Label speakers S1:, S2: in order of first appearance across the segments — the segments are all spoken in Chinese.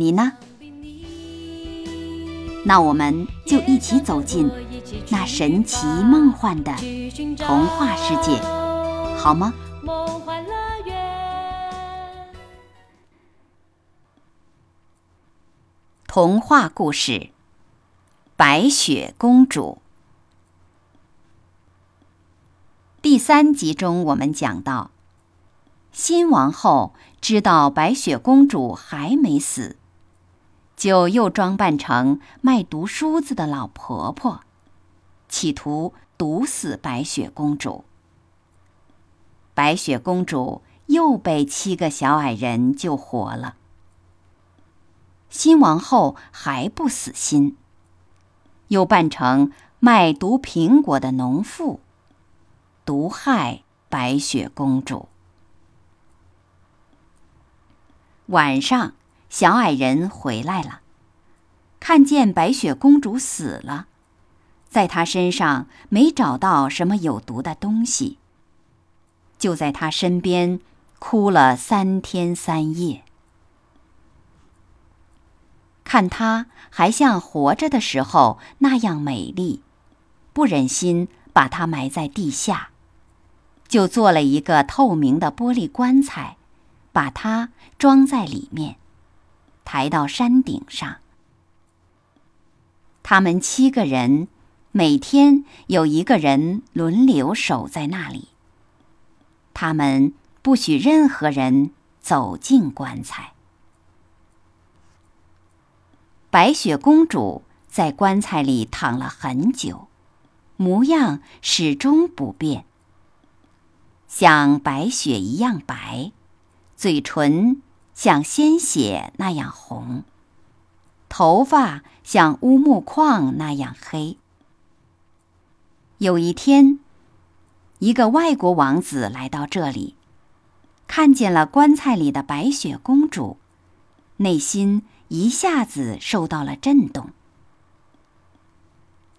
S1: 你呢？那我们就一起走进那神奇梦幻的童话世界，好吗？童话故事《白雪公主》第三集中，我们讲到，新王后知道白雪公主还没死，就又装扮成卖毒梳子的老婆婆，企图毒死白雪公主。白雪公主又被七个小矮人救活了。新王后还不死心，又扮成卖毒苹果的农妇，毒害白雪公主。晚上，小矮人回来了，看见白雪公主死了，在她身上没找到什么有毒的东西，就在她身边哭了三天三夜。看她还像活着的时候那样美丽，不忍心把她埋在地下，就做了一个透明的玻璃棺材，把她装在里面，抬到山顶上。他们七个人每天有一个人轮流守在那里，他们不许任何人走进棺材。白雪公主在棺材里躺了很久，模样始终不变，像白雪一样白，嘴唇像鲜血那样红，头发像乌木矿那样黑。有一天，一个外国王子来到这里，看见了棺材里的白雪公主，内心。一下子受到了震动，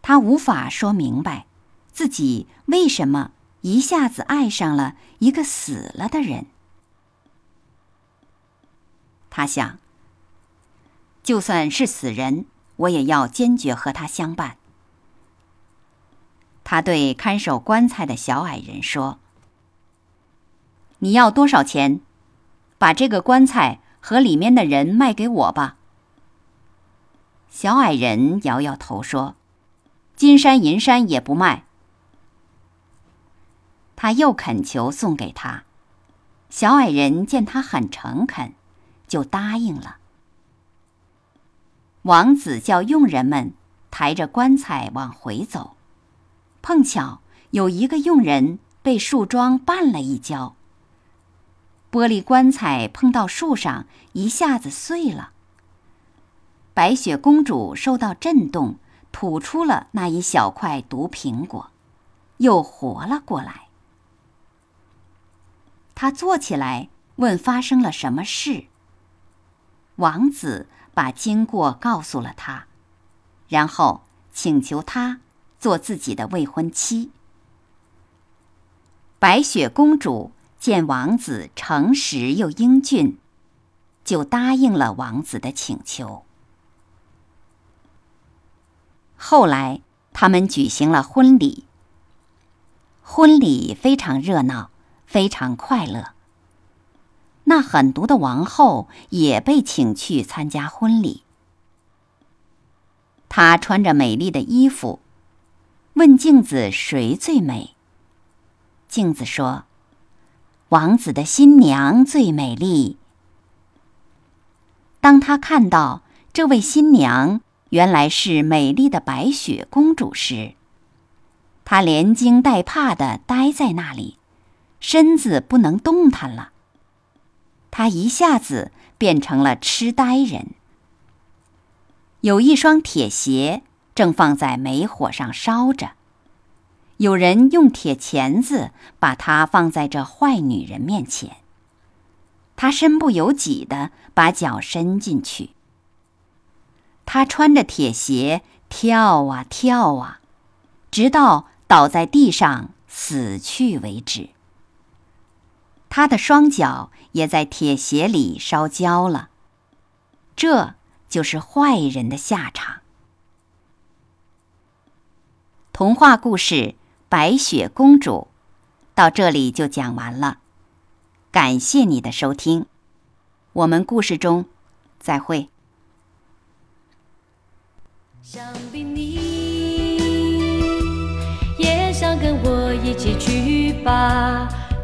S1: 他无法说明白自己为什么一下子爱上了一个死了的人。他想，就算是死人，我也要坚决和他相伴。他对看守棺材的小矮人说：“你要多少钱？把这个棺材和里面的人卖给我吧。”小矮人摇摇头说：“金山银山也不卖。”他又恳求送给他，小矮人见他很诚恳，就答应了。王子叫佣人们抬着棺材往回走，碰巧有一个佣人被树桩绊了一跤，玻璃棺材碰到树上，一下子碎了。白雪公主受到震动，吐出了那一小块毒苹果，又活了过来。她坐起来问发生了什么事。王子把经过告诉了她，然后请求她做自己的未婚妻。白雪公主见王子诚实又英俊，就答应了王子的请求。后来，他们举行了婚礼。婚礼非常热闹，非常快乐。那狠毒的王后也被请去参加婚礼。她穿着美丽的衣服，问镜子谁最美。镜子说：“王子的新娘最美丽。”当他看到这位新娘，原来是美丽的白雪公主时，她连惊带怕的呆在那里，身子不能动弹了。他一下子变成了痴呆人，有一双铁鞋正放在煤火上烧着，有人用铁钳子把它放在这坏女人面前。他身不由己地把脚伸进去。他穿着铁鞋跳啊跳啊，直到倒在地上死去为止。他的双脚也在铁鞋里烧焦了。这。就是坏人的下场。童话故事《白雪公主》到这里就讲完了，感谢你的收听，我们故事中再会。
S2: 想必你也想跟我一起去吧，